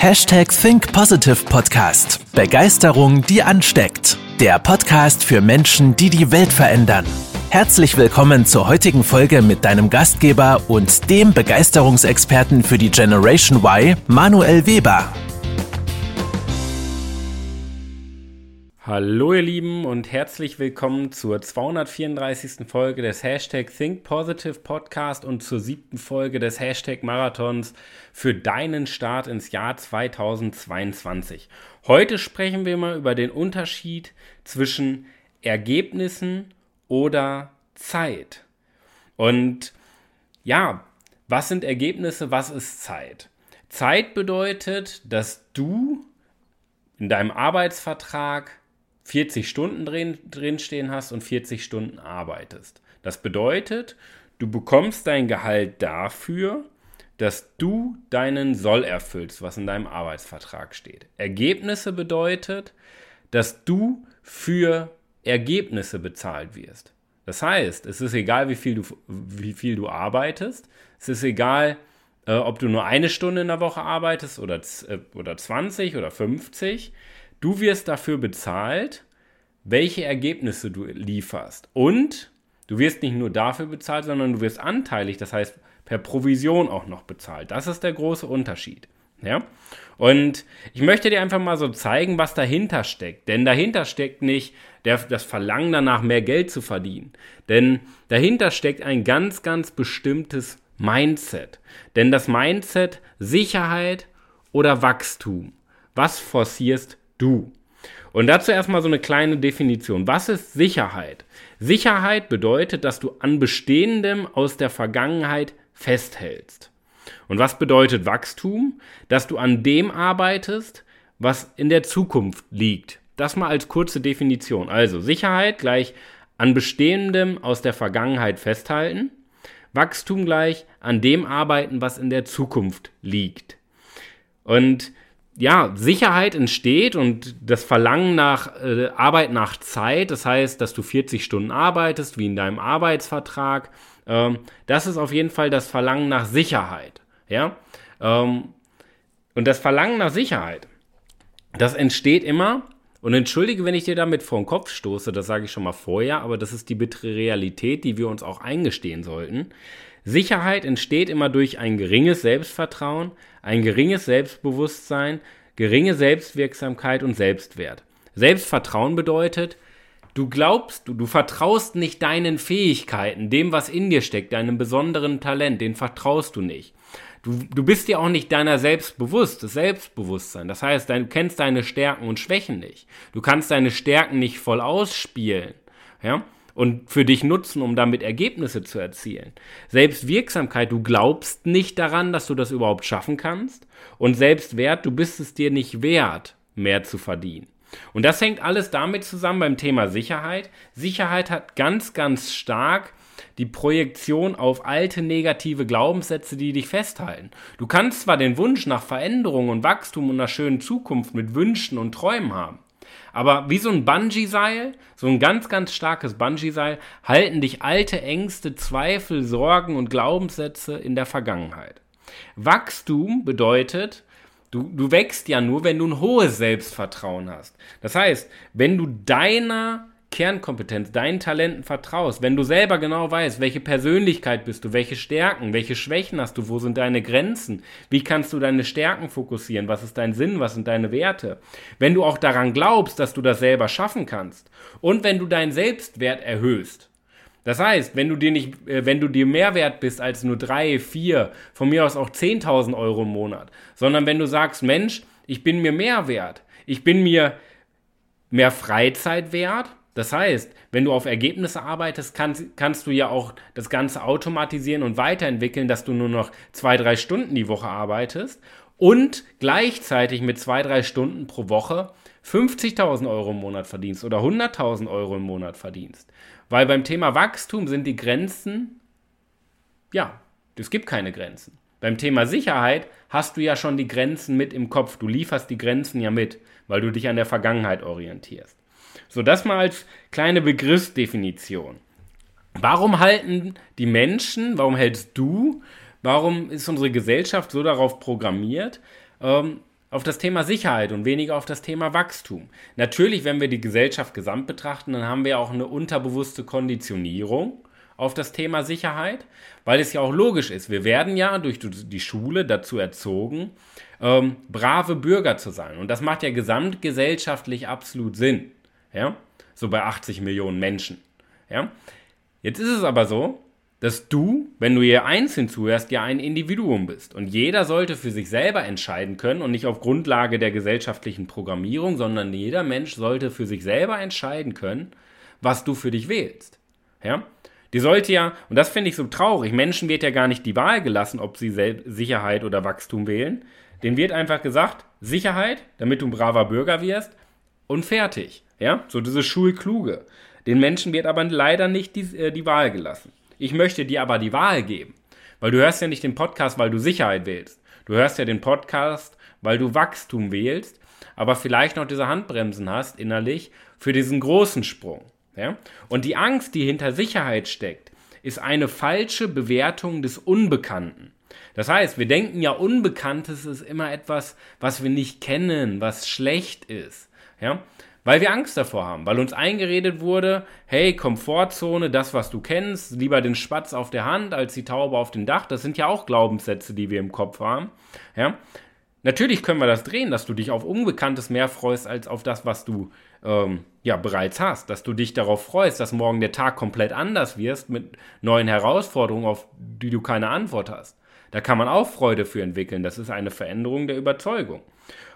Hashtag Think Positive Podcast. Begeisterung, die ansteckt. Der Podcast für Menschen, die die Welt verändern. Herzlich willkommen zur heutigen Folge mit deinem Gastgeber und dem Begeisterungsexperten für die Generation Y, Manuel Weber. Hallo ihr Lieben und herzlich willkommen zur 234. Folge des Hashtag Think Positive Podcast und zur siebten Folge des Hashtag Marathons für deinen Start ins Jahr 2022. Heute sprechen wir mal über den Unterschied zwischen Ergebnissen oder Zeit. Und ja, was sind Ergebnisse, was ist Zeit? Zeit bedeutet, dass du in deinem Arbeitsvertrag 40 Stunden drin, drinstehen hast und 40 Stunden arbeitest. Das bedeutet, du bekommst dein Gehalt dafür, dass du deinen Soll erfüllst, was in deinem Arbeitsvertrag steht. Ergebnisse bedeutet, dass du für Ergebnisse bezahlt wirst. Das heißt, es ist egal, wie viel du, wie viel du arbeitest. Es ist egal, äh, ob du nur eine Stunde in der Woche arbeitest oder, äh, oder 20 oder 50. Du wirst dafür bezahlt, welche Ergebnisse du lieferst. Und du wirst nicht nur dafür bezahlt, sondern du wirst anteilig, das heißt per Provision auch noch bezahlt. Das ist der große Unterschied. Ja? Und ich möchte dir einfach mal so zeigen, was dahinter steckt. Denn dahinter steckt nicht der, das Verlangen danach, mehr Geld zu verdienen. Denn dahinter steckt ein ganz, ganz bestimmtes Mindset. Denn das Mindset Sicherheit oder Wachstum. Was forcierst du. Und dazu erstmal so eine kleine Definition. Was ist Sicherheit? Sicherheit bedeutet, dass du an Bestehendem aus der Vergangenheit festhältst. Und was bedeutet Wachstum? Dass du an dem arbeitest, was in der Zukunft liegt. Das mal als kurze Definition. Also Sicherheit gleich an Bestehendem aus der Vergangenheit festhalten. Wachstum gleich an dem arbeiten, was in der Zukunft liegt. Und ja, Sicherheit entsteht und das Verlangen nach äh, Arbeit nach Zeit, das heißt, dass du 40 Stunden arbeitest, wie in deinem Arbeitsvertrag, ähm, das ist auf jeden Fall das Verlangen nach Sicherheit. Ja? Ähm, und das Verlangen nach Sicherheit, das entsteht immer, und entschuldige, wenn ich dir damit vor den Kopf stoße, das sage ich schon mal vorher, aber das ist die bittere Realität, die wir uns auch eingestehen sollten. Sicherheit entsteht immer durch ein geringes Selbstvertrauen, ein geringes Selbstbewusstsein, geringe Selbstwirksamkeit und Selbstwert. Selbstvertrauen bedeutet, du glaubst, du, du vertraust nicht deinen Fähigkeiten, dem, was in dir steckt, deinem besonderen Talent, den vertraust du nicht. Du, du bist dir auch nicht deiner selbst bewusst, das Selbstbewusstsein. Das heißt, du kennst deine Stärken und Schwächen nicht. Du kannst deine Stärken nicht voll ausspielen. Ja? Und für dich nutzen, um damit Ergebnisse zu erzielen. Selbstwirksamkeit, du glaubst nicht daran, dass du das überhaupt schaffen kannst. Und Selbstwert, du bist es dir nicht wert, mehr zu verdienen. Und das hängt alles damit zusammen beim Thema Sicherheit. Sicherheit hat ganz, ganz stark die Projektion auf alte negative Glaubenssätze, die dich festhalten. Du kannst zwar den Wunsch nach Veränderung und Wachstum und einer schönen Zukunft mit Wünschen und Träumen haben, aber wie so ein Bungee-Seil, so ein ganz, ganz starkes Bungee-Seil, halten dich alte Ängste, Zweifel, Sorgen und Glaubenssätze in der Vergangenheit. Wachstum bedeutet, du, du wächst ja nur, wenn du ein hohes Selbstvertrauen hast. Das heißt, wenn du deiner Kernkompetenz, deinen Talenten vertraust, wenn du selber genau weißt, welche Persönlichkeit bist du, welche Stärken, welche Schwächen hast du, wo sind deine Grenzen, wie kannst du deine Stärken fokussieren, was ist dein Sinn, was sind deine Werte, wenn du auch daran glaubst, dass du das selber schaffen kannst und wenn du deinen Selbstwert erhöhst. Das heißt, wenn du dir nicht, äh, wenn du dir mehr wert bist als nur drei, vier, von mir aus auch 10.000 Euro im Monat, sondern wenn du sagst, Mensch, ich bin mir mehr wert, ich bin mir mehr Freizeit wert, das heißt, wenn du auf Ergebnisse arbeitest, kannst, kannst du ja auch das Ganze automatisieren und weiterentwickeln, dass du nur noch zwei, drei Stunden die Woche arbeitest und gleichzeitig mit zwei, drei Stunden pro Woche 50.000 Euro im Monat verdienst oder 100.000 Euro im Monat verdienst. Weil beim Thema Wachstum sind die Grenzen, ja, es gibt keine Grenzen. Beim Thema Sicherheit hast du ja schon die Grenzen mit im Kopf. Du lieferst die Grenzen ja mit, weil du dich an der Vergangenheit orientierst. So, das mal als kleine Begriffsdefinition. Warum halten die Menschen, warum hältst du, warum ist unsere Gesellschaft so darauf programmiert, ähm, auf das Thema Sicherheit und weniger auf das Thema Wachstum. Natürlich, wenn wir die Gesellschaft gesamt betrachten, dann haben wir auch eine unterbewusste Konditionierung auf das Thema Sicherheit, weil es ja auch logisch ist. Wir werden ja durch die Schule dazu erzogen, ähm, brave Bürger zu sein. Und das macht ja gesamtgesellschaftlich absolut Sinn. Ja? So bei 80 Millionen Menschen. Ja? Jetzt ist es aber so, dass du, wenn du hier einzeln zuhörst, ja ein Individuum bist. Und jeder sollte für sich selber entscheiden können und nicht auf Grundlage der gesellschaftlichen Programmierung, sondern jeder Mensch sollte für sich selber entscheiden können, was du für dich wählst. Ja? Die sollte ja, und das finde ich so traurig, Menschen wird ja gar nicht die Wahl gelassen, ob sie Sicherheit oder Wachstum wählen. Denen wird einfach gesagt, Sicherheit, damit du ein braver Bürger wirst und fertig. Ja, so diese Schulkluge. Den Menschen wird aber leider nicht die, äh, die Wahl gelassen. Ich möchte dir aber die Wahl geben. Weil du hörst ja nicht den Podcast, weil du Sicherheit wählst. Du hörst ja den Podcast, weil du Wachstum wählst, aber vielleicht noch diese Handbremsen hast innerlich für diesen großen Sprung. Ja? Und die Angst, die hinter Sicherheit steckt, ist eine falsche Bewertung des Unbekannten. Das heißt, wir denken ja, Unbekanntes ist immer etwas, was wir nicht kennen, was schlecht ist. Ja? Weil wir Angst davor haben, weil uns eingeredet wurde, hey, Komfortzone, das, was du kennst, lieber den Spatz auf der Hand als die Taube auf dem Dach, das sind ja auch Glaubenssätze, die wir im Kopf haben. Ja? Natürlich können wir das drehen, dass du dich auf Unbekanntes mehr freust als auf das, was du ähm, ja bereits hast, dass du dich darauf freust, dass morgen der Tag komplett anders wirst mit neuen Herausforderungen, auf die du keine Antwort hast. Da kann man auch Freude für entwickeln. Das ist eine Veränderung der Überzeugung.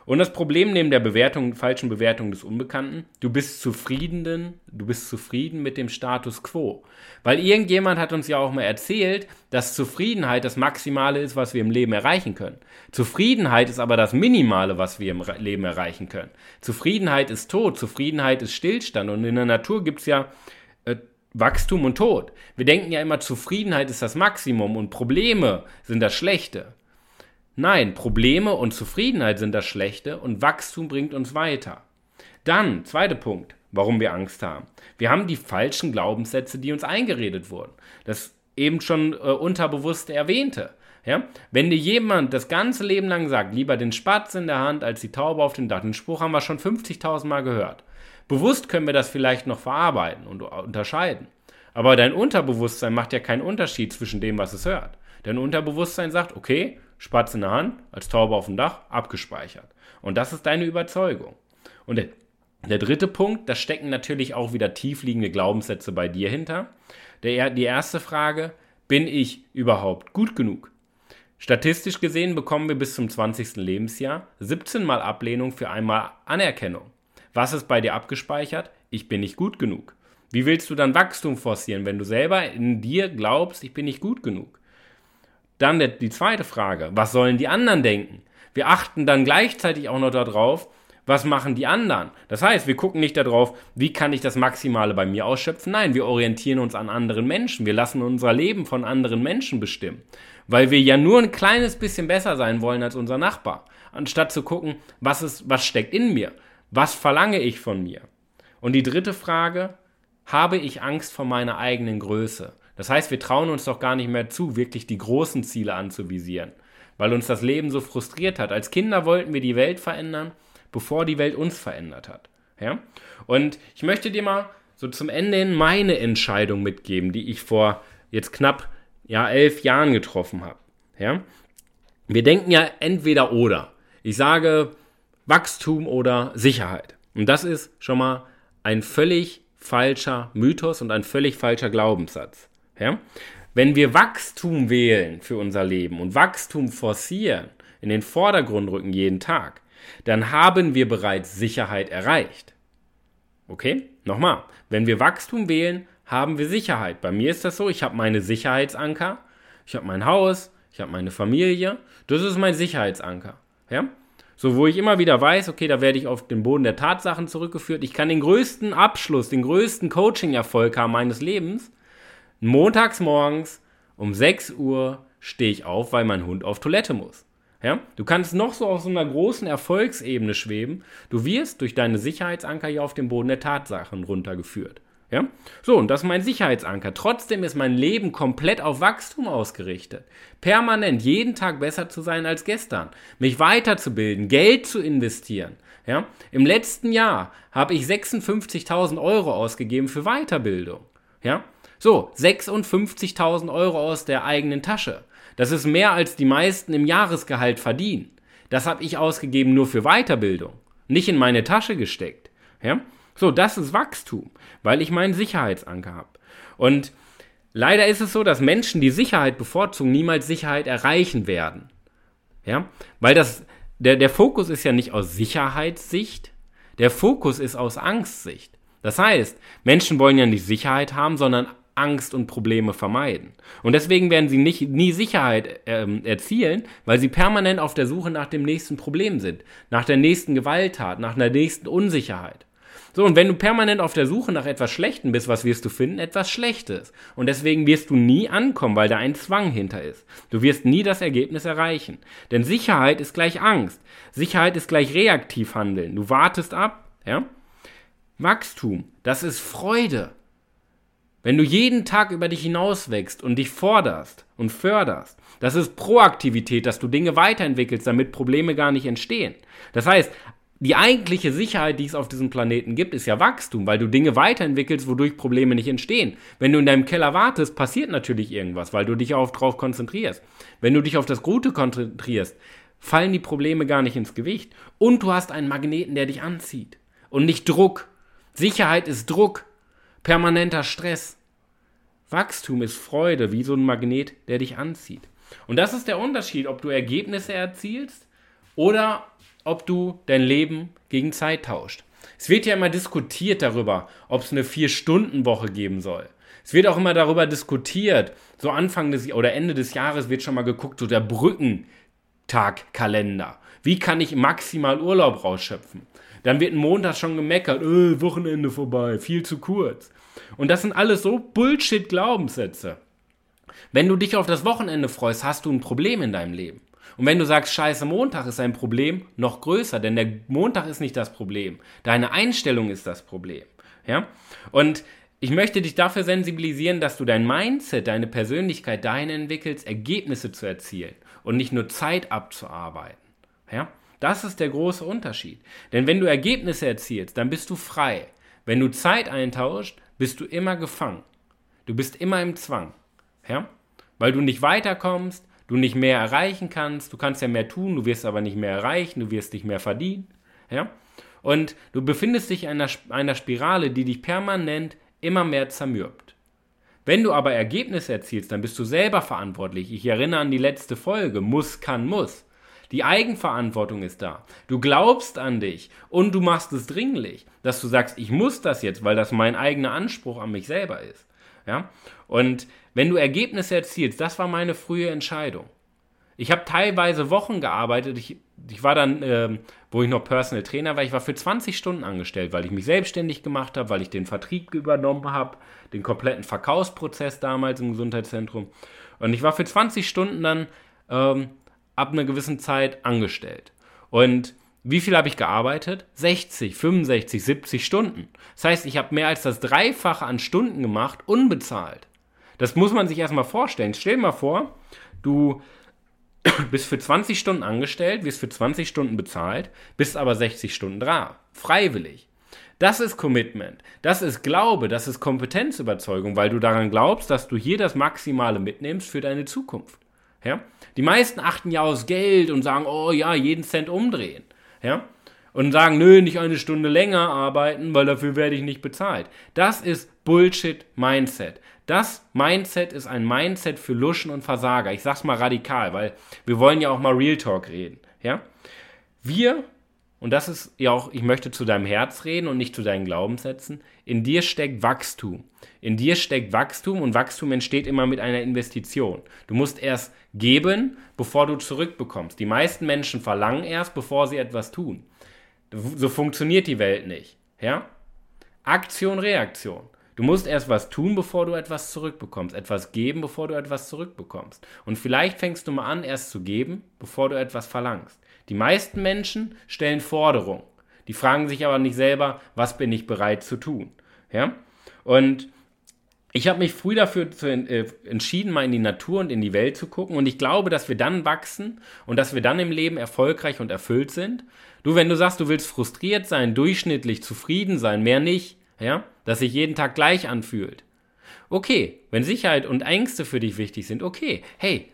Und das Problem neben der Bewertung, falschen Bewertung des Unbekannten, du bist zufrieden, du bist zufrieden mit dem Status quo. Weil irgendjemand hat uns ja auch mal erzählt, dass Zufriedenheit das Maximale ist, was wir im Leben erreichen können. Zufriedenheit ist aber das Minimale, was wir im Leben erreichen können. Zufriedenheit ist Tod, Zufriedenheit ist Stillstand und in der Natur gibt es ja äh, Wachstum und Tod. Wir denken ja immer, Zufriedenheit ist das Maximum und Probleme sind das Schlechte. Nein, Probleme und Zufriedenheit sind das Schlechte und Wachstum bringt uns weiter. Dann, zweiter Punkt, warum wir Angst haben. Wir haben die falschen Glaubenssätze, die uns eingeredet wurden. Das eben schon äh, unterbewusst erwähnte. Ja? Wenn dir jemand das ganze Leben lang sagt, lieber den Spatz in der Hand als die Taube auf dem Dach, den Spruch haben wir schon 50.000 Mal gehört. Bewusst können wir das vielleicht noch verarbeiten und unterscheiden. Aber dein Unterbewusstsein macht ja keinen Unterschied zwischen dem, was es hört. Dein Unterbewusstsein sagt, okay, Spatz in der Hand, als Taube auf dem Dach, abgespeichert. Und das ist deine Überzeugung. Und der, der dritte Punkt, da stecken natürlich auch wieder tiefliegende Glaubenssätze bei dir hinter. Der, die erste Frage, bin ich überhaupt gut genug? Statistisch gesehen bekommen wir bis zum 20. Lebensjahr 17 Mal Ablehnung für einmal Anerkennung. Was ist bei dir abgespeichert? Ich bin nicht gut genug. Wie willst du dann Wachstum forcieren, wenn du selber in dir glaubst, ich bin nicht gut genug? Dann die zweite Frage, was sollen die anderen denken? Wir achten dann gleichzeitig auch noch darauf, was machen die anderen? Das heißt, wir gucken nicht darauf, wie kann ich das Maximale bei mir ausschöpfen. Nein, wir orientieren uns an anderen Menschen. Wir lassen unser Leben von anderen Menschen bestimmen. Weil wir ja nur ein kleines bisschen besser sein wollen als unser Nachbar. Anstatt zu gucken, was, ist, was steckt in mir? Was verlange ich von mir? Und die dritte Frage, habe ich Angst vor meiner eigenen Größe? Das heißt, wir trauen uns doch gar nicht mehr zu, wirklich die großen Ziele anzuvisieren, weil uns das Leben so frustriert hat. Als Kinder wollten wir die Welt verändern, bevor die Welt uns verändert hat. Ja? Und ich möchte dir mal so zum Ende hin meine Entscheidung mitgeben, die ich vor jetzt knapp ja, elf Jahren getroffen habe. Ja? Wir denken ja entweder oder. Ich sage Wachstum oder Sicherheit. Und das ist schon mal ein völlig falscher Mythos und ein völlig falscher Glaubenssatz. Ja? Wenn wir Wachstum wählen für unser Leben und Wachstum forcieren, in den Vordergrund rücken jeden Tag, dann haben wir bereits Sicherheit erreicht. Okay? Nochmal. Wenn wir Wachstum wählen, haben wir Sicherheit. Bei mir ist das so, ich habe meine Sicherheitsanker, ich habe mein Haus, ich habe meine Familie, das ist mein Sicherheitsanker. Ja? So, wo ich immer wieder weiß, okay, da werde ich auf den Boden der Tatsachen zurückgeführt. Ich kann den größten Abschluss, den größten Coaching-Erfolg haben meines Lebens, montags morgens um 6 Uhr stehe ich auf, weil mein Hund auf Toilette muss. Ja? Du kannst noch so auf so einer großen Erfolgsebene schweben. Du wirst durch deine Sicherheitsanker hier auf dem Boden der Tatsachen runtergeführt. Ja? So, und das ist mein Sicherheitsanker. Trotzdem ist mein Leben komplett auf Wachstum ausgerichtet. Permanent jeden Tag besser zu sein als gestern. Mich weiterzubilden, Geld zu investieren. Ja? Im letzten Jahr habe ich 56.000 Euro ausgegeben für Weiterbildung. Ja? So, 56.000 Euro aus der eigenen Tasche. Das ist mehr als die meisten im Jahresgehalt verdienen. Das habe ich ausgegeben nur für Weiterbildung, nicht in meine Tasche gesteckt. Ja? So, das ist Wachstum, weil ich meinen Sicherheitsanker habe. Und leider ist es so, dass Menschen, die Sicherheit bevorzugen, niemals Sicherheit erreichen werden. Ja? Weil das, der, der Fokus ist ja nicht aus Sicherheitssicht, der Fokus ist aus Angstsicht. Das heißt, Menschen wollen ja nicht Sicherheit haben, sondern Angst und Probleme vermeiden. Und deswegen werden sie nicht, nie Sicherheit ähm, erzielen, weil sie permanent auf der Suche nach dem nächsten Problem sind, nach der nächsten Gewalttat, nach der nächsten Unsicherheit. So, und wenn du permanent auf der Suche nach etwas Schlechtem bist, was wirst du finden? Etwas Schlechtes. Und deswegen wirst du nie ankommen, weil da ein Zwang hinter ist. Du wirst nie das Ergebnis erreichen. Denn Sicherheit ist gleich Angst. Sicherheit ist gleich reaktiv handeln. Du wartest ab, ja? Wachstum, das ist Freude. Wenn du jeden Tag über dich hinauswächst und dich forderst und förderst, das ist Proaktivität, dass du Dinge weiterentwickelst, damit Probleme gar nicht entstehen. Das heißt, die eigentliche Sicherheit, die es auf diesem Planeten gibt, ist ja Wachstum, weil du Dinge weiterentwickelst, wodurch Probleme nicht entstehen. Wenn du in deinem Keller wartest, passiert natürlich irgendwas, weil du dich auch darauf konzentrierst. Wenn du dich auf das Gute konzentrierst, fallen die Probleme gar nicht ins Gewicht. Und du hast einen Magneten, der dich anzieht. Und nicht Druck. Sicherheit ist Druck. Permanenter Stress. Wachstum ist Freude, wie so ein Magnet, der dich anzieht. Und das ist der Unterschied, ob du Ergebnisse erzielst oder ob du dein Leben gegen Zeit tauscht. Es wird ja immer diskutiert darüber, ob es eine Vier-Stunden-Woche geben soll. Es wird auch immer darüber diskutiert, so Anfang des oder Ende des Jahres wird schon mal geguckt, so der Brückentagkalender. Wie kann ich maximal Urlaub rausschöpfen? Dann wird ein Montag schon gemeckert, äh, Wochenende vorbei, viel zu kurz. Und das sind alles so Bullshit-Glaubenssätze. Wenn du dich auf das Wochenende freust, hast du ein Problem in deinem Leben. Und wenn du sagst, scheiße, Montag ist ein Problem, noch größer, denn der Montag ist nicht das Problem. Deine Einstellung ist das Problem. Ja? Und ich möchte dich dafür sensibilisieren, dass du dein Mindset, deine Persönlichkeit dahin entwickelst, Ergebnisse zu erzielen und nicht nur Zeit abzuarbeiten. Ja? Das ist der große Unterschied. Denn wenn du Ergebnisse erzielst, dann bist du frei. Wenn du Zeit eintauscht, bist du immer gefangen. Du bist immer im Zwang. Ja? Weil du nicht weiterkommst, du nicht mehr erreichen kannst, du kannst ja mehr tun, du wirst aber nicht mehr erreichen, du wirst nicht mehr verdienen. Ja? Und du befindest dich in einer, einer Spirale, die dich permanent immer mehr zermürbt. Wenn du aber Ergebnisse erzielst, dann bist du selber verantwortlich. Ich erinnere an die letzte Folge, muss, kann, muss. Die Eigenverantwortung ist da. Du glaubst an dich und du machst es dringlich, dass du sagst, ich muss das jetzt, weil das mein eigener Anspruch an mich selber ist. Ja? Und wenn du Ergebnisse erzielst, das war meine frühe Entscheidung. Ich habe teilweise Wochen gearbeitet. Ich, ich war dann, äh, wo ich noch Personal Trainer war, ich war für 20 Stunden angestellt, weil ich mich selbstständig gemacht habe, weil ich den Vertrieb übernommen habe, den kompletten Verkaufsprozess damals im Gesundheitszentrum. Und ich war für 20 Stunden dann ähm, ab einer gewissen Zeit angestellt. Und wie viel habe ich gearbeitet? 60, 65, 70 Stunden. Das heißt, ich habe mehr als das Dreifache an Stunden gemacht, unbezahlt. Das muss man sich erstmal vorstellen. Stell dir mal vor, du bist für 20 Stunden angestellt, wirst für 20 Stunden bezahlt, bist aber 60 Stunden da. Freiwillig. Das ist Commitment. Das ist Glaube. Das ist Kompetenzüberzeugung, weil du daran glaubst, dass du hier das Maximale mitnimmst für deine Zukunft. Ja? Die meisten achten ja aus Geld und sagen, oh ja, jeden Cent umdrehen. Ja? Und sagen, nö, nicht eine Stunde länger arbeiten, weil dafür werde ich nicht bezahlt. Das ist Bullshit-Mindset. Das Mindset ist ein Mindset für Luschen und Versager. Ich sag's mal radikal, weil wir wollen ja auch mal Real Talk reden. Ja? Wir, und das ist ja auch, ich möchte zu deinem Herz reden und nicht zu deinen Glaubenssätzen, in dir steckt Wachstum. In dir steckt Wachstum und Wachstum entsteht immer mit einer Investition. Du musst erst geben, bevor du zurückbekommst. Die meisten Menschen verlangen erst, bevor sie etwas tun. So funktioniert die Welt nicht. Ja? Aktion, Reaktion. Du musst erst was tun, bevor du etwas zurückbekommst. Etwas geben, bevor du etwas zurückbekommst. Und vielleicht fängst du mal an, erst zu geben, bevor du etwas verlangst. Die meisten Menschen stellen Forderungen. Die fragen sich aber nicht selber, was bin ich bereit zu tun. Ja? Und ich habe mich früh dafür äh, entschieden, mal in die Natur und in die Welt zu gucken. Und ich glaube, dass wir dann wachsen und dass wir dann im Leben erfolgreich und erfüllt sind. Du, wenn du sagst, du willst frustriert sein, durchschnittlich, zufrieden sein, mehr nicht, ja, dass sich jeden Tag gleich anfühlt. Okay, wenn Sicherheit und Ängste für dich wichtig sind, okay, hey,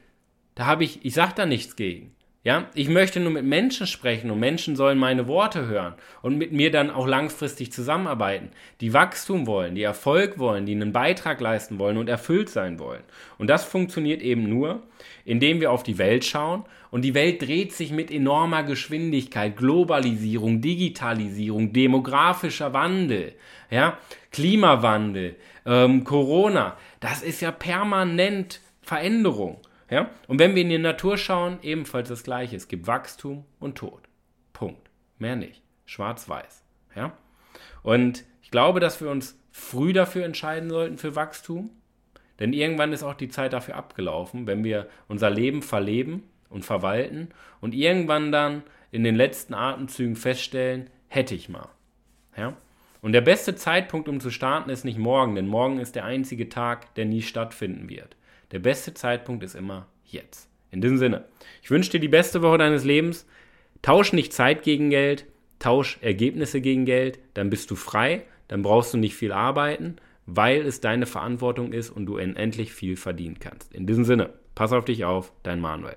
da habe ich, ich sag da nichts gegen. Ja, ich möchte nur mit Menschen sprechen und Menschen sollen meine Worte hören und mit mir dann auch langfristig zusammenarbeiten, die Wachstum wollen, die Erfolg wollen, die einen Beitrag leisten wollen und erfüllt sein wollen. Und das funktioniert eben nur, indem wir auf die Welt schauen und die Welt dreht sich mit enormer Geschwindigkeit, Globalisierung, Digitalisierung, demografischer Wandel, ja, Klimawandel, ähm, Corona, das ist ja permanent Veränderung. Ja? Und wenn wir in die Natur schauen, ebenfalls das Gleiche. Es gibt Wachstum und Tod. Punkt. Mehr nicht. Schwarz-Weiß. Ja? Und ich glaube, dass wir uns früh dafür entscheiden sollten für Wachstum. Denn irgendwann ist auch die Zeit dafür abgelaufen, wenn wir unser Leben verleben und verwalten und irgendwann dann in den letzten Atemzügen feststellen, hätte ich mal. Ja? Und der beste Zeitpunkt, um zu starten, ist nicht morgen, denn morgen ist der einzige Tag, der nie stattfinden wird. Der beste Zeitpunkt ist immer jetzt. In diesem Sinne, ich wünsche dir die beste Woche deines Lebens. Tausch nicht Zeit gegen Geld, tausch Ergebnisse gegen Geld, dann bist du frei, dann brauchst du nicht viel arbeiten, weil es deine Verantwortung ist und du endlich viel verdienen kannst. In diesem Sinne, pass auf dich auf, dein Manuel.